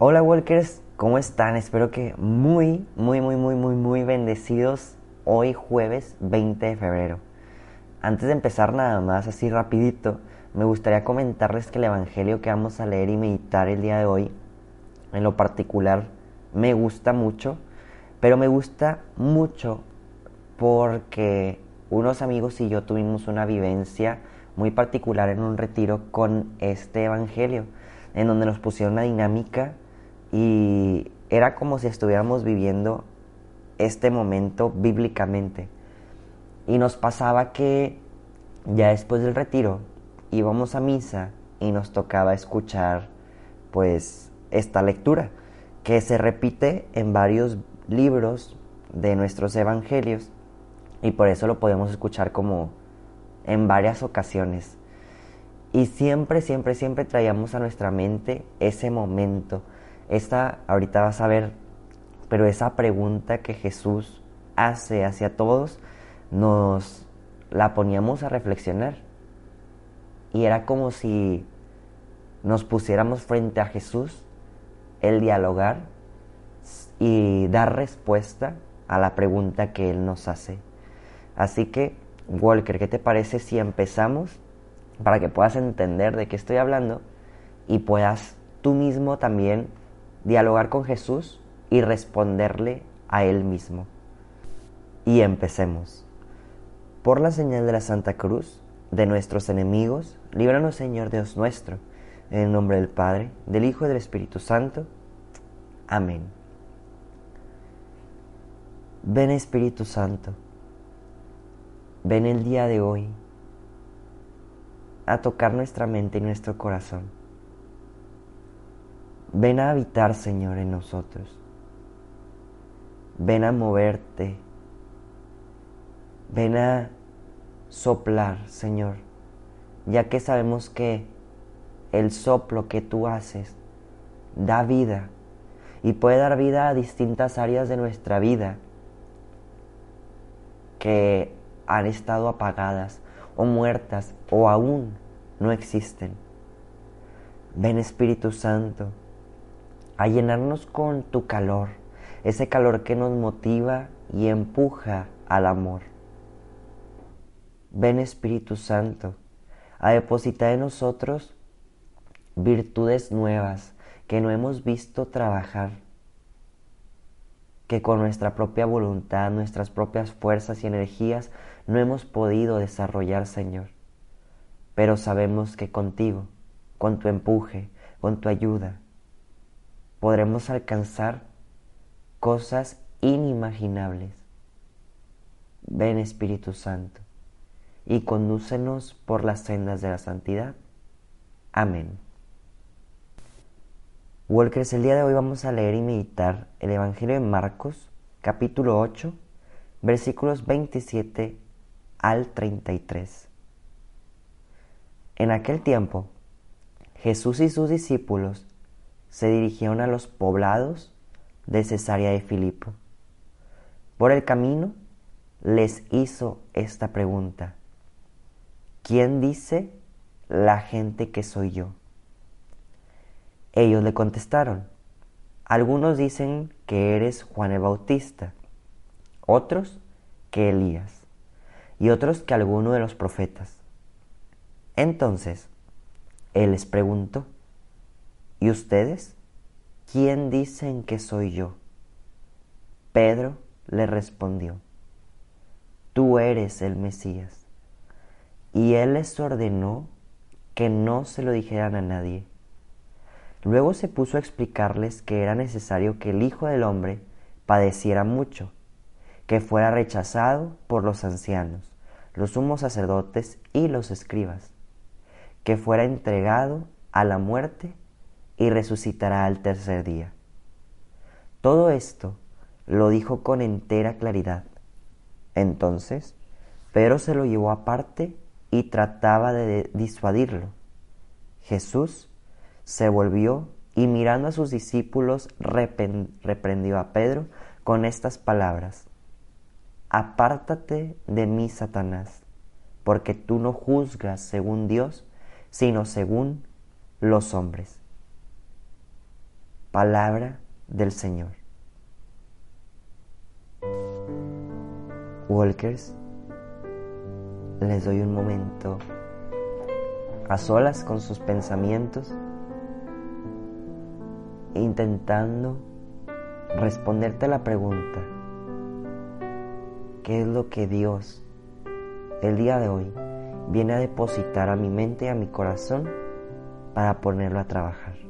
Hola Walkers, ¿cómo están? Espero que muy, muy, muy, muy, muy, muy bendecidos hoy jueves 20 de febrero. Antes de empezar nada más así rapidito, me gustaría comentarles que el Evangelio que vamos a leer y meditar el día de hoy, en lo particular, me gusta mucho, pero me gusta mucho porque unos amigos y yo tuvimos una vivencia muy particular en un retiro con este Evangelio, en donde nos pusieron una dinámica y era como si estuviéramos viviendo este momento bíblicamente. Y nos pasaba que ya después del retiro íbamos a misa y nos tocaba escuchar pues esta lectura que se repite en varios libros de nuestros evangelios y por eso lo podemos escuchar como en varias ocasiones. Y siempre, siempre, siempre traíamos a nuestra mente ese momento esta, ahorita vas a ver, pero esa pregunta que Jesús hace hacia todos, nos la poníamos a reflexionar. Y era como si nos pusiéramos frente a Jesús, el dialogar y dar respuesta a la pregunta que Él nos hace. Así que, Walker, ¿qué te parece si empezamos para que puedas entender de qué estoy hablando y puedas tú mismo también dialogar con Jesús y responderle a Él mismo. Y empecemos. Por la señal de la Santa Cruz, de nuestros enemigos, líbranos Señor Dios nuestro, en el nombre del Padre, del Hijo y del Espíritu Santo. Amén. Ven Espíritu Santo, ven el día de hoy a tocar nuestra mente y nuestro corazón Ven a habitar, Señor, en nosotros. Ven a moverte. Ven a soplar, Señor, ya que sabemos que el soplo que tú haces da vida y puede dar vida a distintas áreas de nuestra vida que han estado apagadas o muertas o aún no existen. Ven Espíritu Santo a llenarnos con tu calor, ese calor que nos motiva y empuja al amor. Ven Espíritu Santo a depositar en nosotros virtudes nuevas que no hemos visto trabajar, que con nuestra propia voluntad, nuestras propias fuerzas y energías no hemos podido desarrollar, Señor. Pero sabemos que contigo, con tu empuje, con tu ayuda, podremos alcanzar cosas inimaginables. Ven Espíritu Santo y condúcenos por las sendas de la santidad. Amén. Walkers, el día de hoy vamos a leer y meditar el Evangelio de Marcos, capítulo 8, versículos 27 al 33. En aquel tiempo, Jesús y sus discípulos se dirigieron a los poblados de Cesarea de Filipo. Por el camino les hizo esta pregunta. ¿Quién dice la gente que soy yo? Ellos le contestaron. Algunos dicen que eres Juan el Bautista, otros que Elías y otros que alguno de los profetas. Entonces, él les preguntó, ¿Y ustedes? ¿Quién dicen que soy yo? Pedro le respondió, Tú eres el Mesías. Y él les ordenó que no se lo dijeran a nadie. Luego se puso a explicarles que era necesario que el Hijo del Hombre padeciera mucho, que fuera rechazado por los ancianos, los sumos sacerdotes y los escribas, que fuera entregado a la muerte y resucitará al tercer día. Todo esto lo dijo con entera claridad. Entonces, Pedro se lo llevó aparte y trataba de disuadirlo. Jesús se volvió y mirando a sus discípulos reprendió a Pedro con estas palabras. Apártate de mí, Satanás, porque tú no juzgas según Dios, sino según los hombres. Palabra del Señor. Walkers, les doy un momento a solas con sus pensamientos, intentando responderte la pregunta, ¿qué es lo que Dios el día de hoy viene a depositar a mi mente y a mi corazón para ponerlo a trabajar?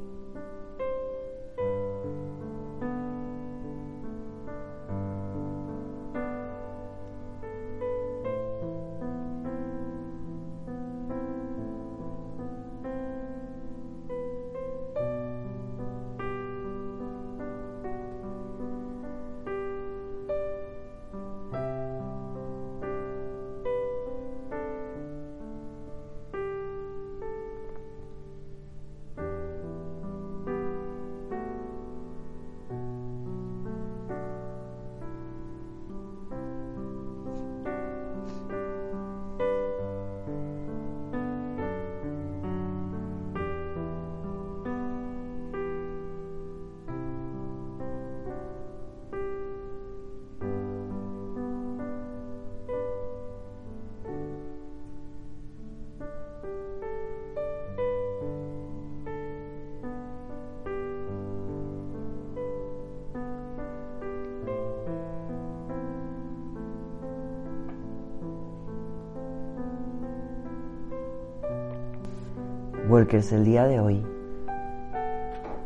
Walkers, el día de hoy,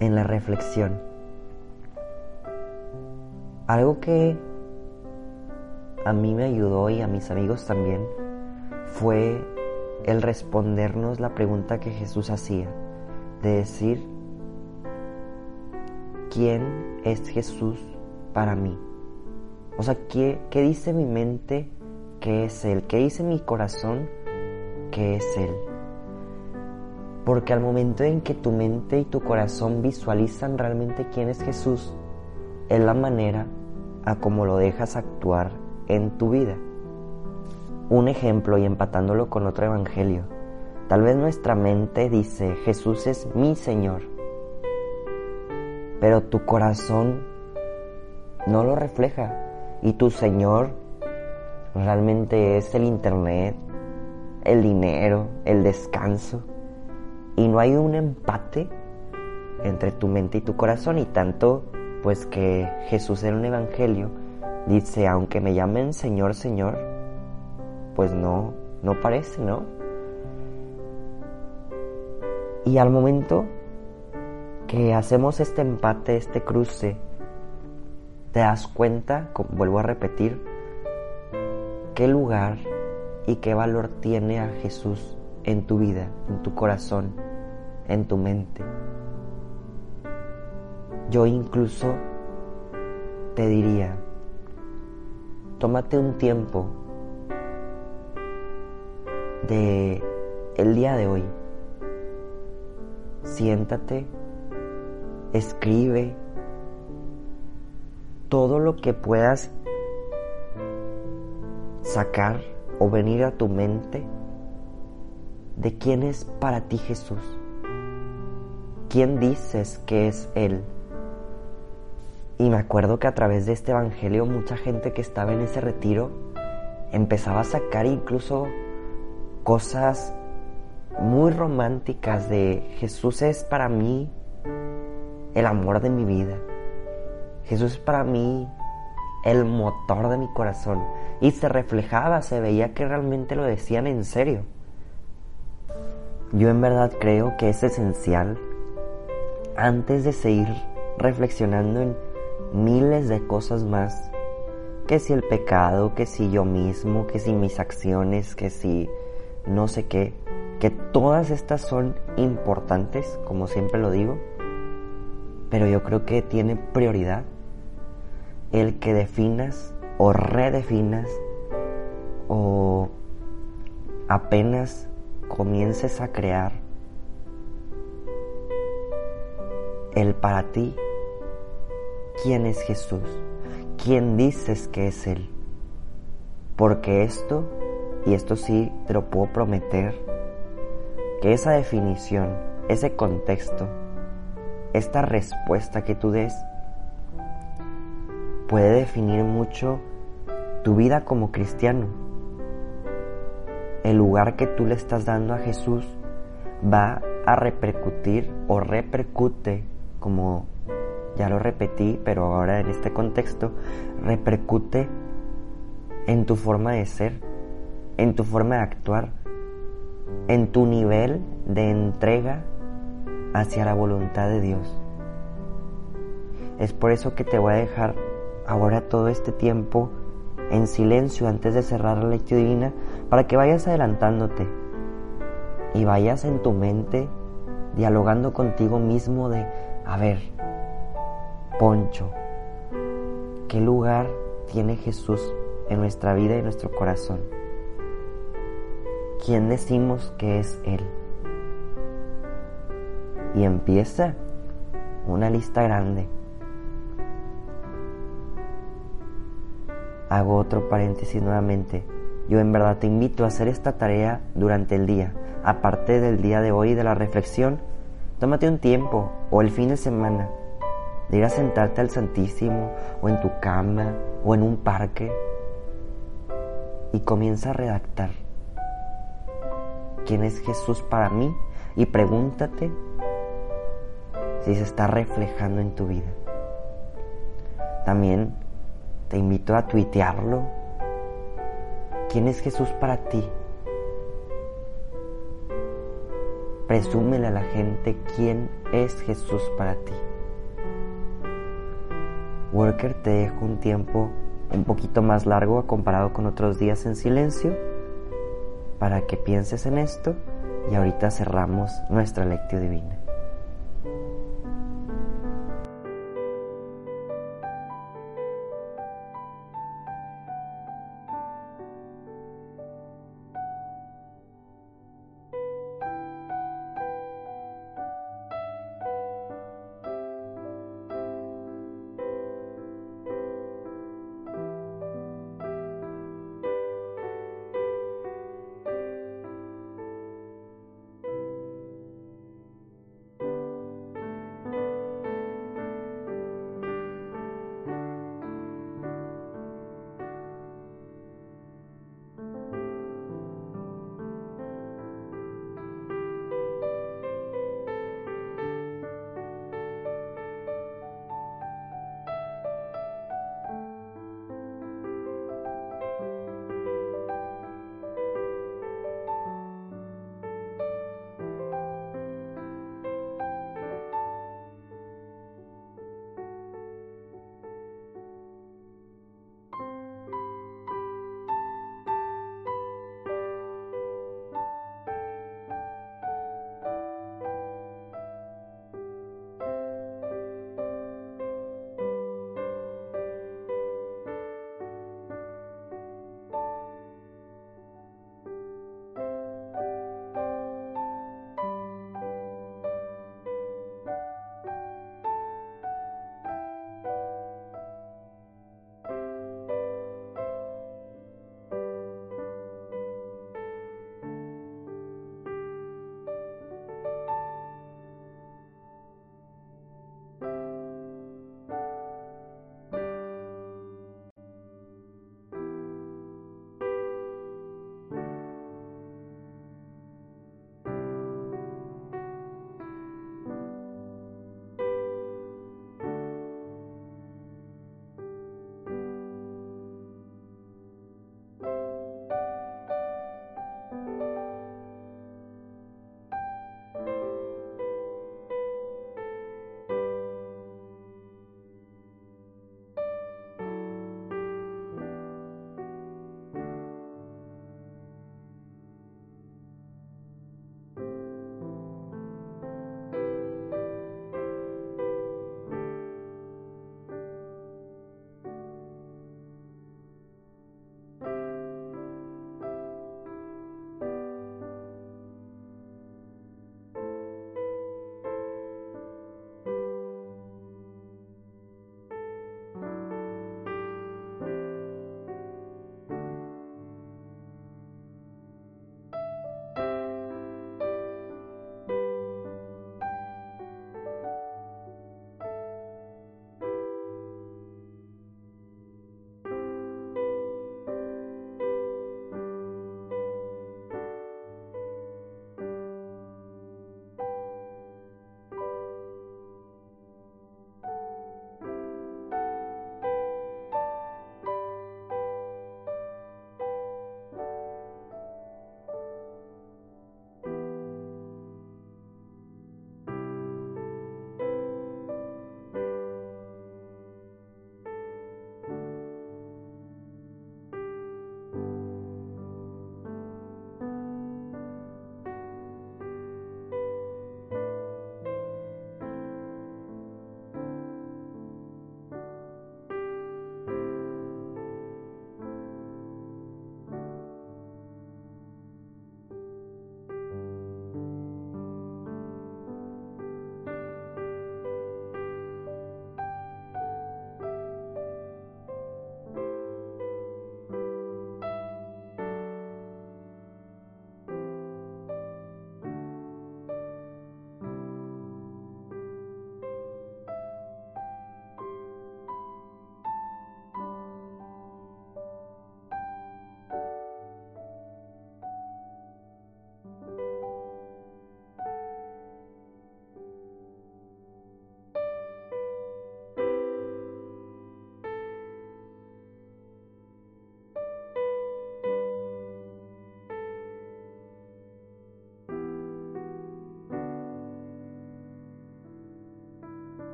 en la reflexión, algo que a mí me ayudó y a mis amigos también fue el respondernos la pregunta que Jesús hacía, de decir, ¿quién es Jesús para mí? O sea, ¿qué, qué dice mi mente que es Él? ¿Qué dice mi corazón que es Él? Porque al momento en que tu mente y tu corazón visualizan realmente quién es Jesús, es la manera a cómo lo dejas actuar en tu vida. Un ejemplo y empatándolo con otro evangelio. Tal vez nuestra mente dice, Jesús es mi Señor, pero tu corazón no lo refleja y tu Señor realmente es el Internet, el dinero, el descanso y no hay un empate entre tu mente y tu corazón y tanto pues que Jesús en un evangelio dice, aunque me llamen Señor, Señor, pues no, no parece, ¿no? Y al momento que hacemos este empate, este cruce, te das cuenta, vuelvo a repetir, qué lugar y qué valor tiene a Jesús en tu vida, en tu corazón en tu mente. Yo incluso te diría, tómate un tiempo de el día de hoy. Siéntate, escribe todo lo que puedas sacar o venir a tu mente de quién es para ti Jesús. ¿Quién dices que es Él? Y me acuerdo que a través de este Evangelio mucha gente que estaba en ese retiro empezaba a sacar incluso cosas muy románticas de Jesús es para mí el amor de mi vida. Jesús es para mí el motor de mi corazón. Y se reflejaba, se veía que realmente lo decían en serio. Yo en verdad creo que es esencial antes de seguir reflexionando en miles de cosas más, que si el pecado, que si yo mismo, que si mis acciones, que si no sé qué, que todas estas son importantes, como siempre lo digo, pero yo creo que tiene prioridad el que definas o redefinas o apenas comiences a crear el para ti, ¿quién es Jesús? ¿Quién dices que es Él? Porque esto, y esto sí te lo puedo prometer, que esa definición, ese contexto, esta respuesta que tú des puede definir mucho tu vida como cristiano. El lugar que tú le estás dando a Jesús va a repercutir o repercute, como ya lo repetí, pero ahora en este contexto, repercute en tu forma de ser, en tu forma de actuar, en tu nivel de entrega hacia la voluntad de Dios. Es por eso que te voy a dejar ahora todo este tiempo en silencio antes de cerrar la lectura divina para que vayas adelantándote y vayas en tu mente dialogando contigo mismo de, a ver, Poncho, ¿qué lugar tiene Jesús en nuestra vida y nuestro corazón? ¿Quién decimos que es Él? Y empieza una lista grande. Hago otro paréntesis nuevamente. Yo en verdad te invito a hacer esta tarea durante el día. Aparte del día de hoy de la reflexión, tómate un tiempo o el fin de semana de ir a sentarte al Santísimo o en tu cama o en un parque y comienza a redactar quién es Jesús para mí y pregúntate si se está reflejando en tu vida. También te invito a tuitearlo. ¿Quién es Jesús para ti? Presúmele a la gente quién es Jesús para ti. Worker te dejo un tiempo un poquito más largo comparado con otros días en silencio para que pienses en esto y ahorita cerramos nuestra lectio divina.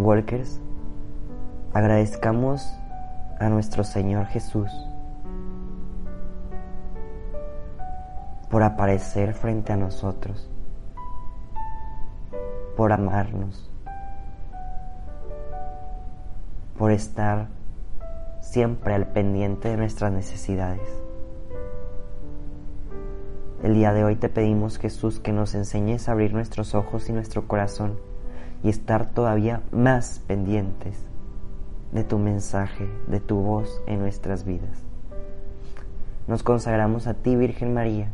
Walkers, agradezcamos a nuestro Señor Jesús por aparecer frente a nosotros, por amarnos, por estar siempre al pendiente de nuestras necesidades. El día de hoy te pedimos, Jesús, que nos enseñes a abrir nuestros ojos y nuestro corazón y estar todavía más pendientes de tu mensaje, de tu voz en nuestras vidas. Nos consagramos a ti, Virgen María,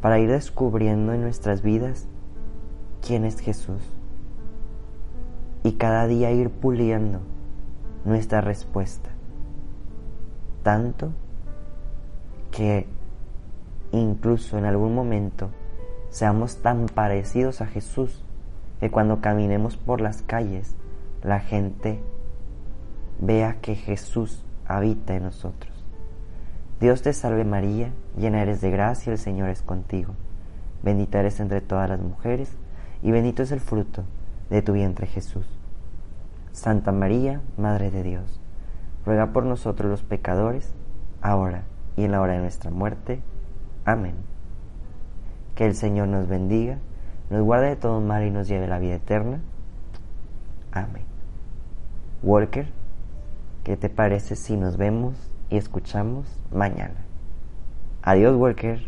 para ir descubriendo en nuestras vidas quién es Jesús y cada día ir puliendo nuestra respuesta. Tanto que incluso en algún momento seamos tan parecidos a Jesús que cuando caminemos por las calles la gente vea que Jesús habita en nosotros. Dios te salve María, llena eres de gracia, el Señor es contigo. Bendita eres entre todas las mujeres, y bendito es el fruto de tu vientre Jesús. Santa María, Madre de Dios, ruega por nosotros los pecadores, ahora y en la hora de nuestra muerte. Amén. Que el Señor nos bendiga, nos guarde de todo mal y nos lleve la vida eterna. Amén. Walker, ¿qué te parece si nos vemos y escuchamos mañana. Adiós, Walker.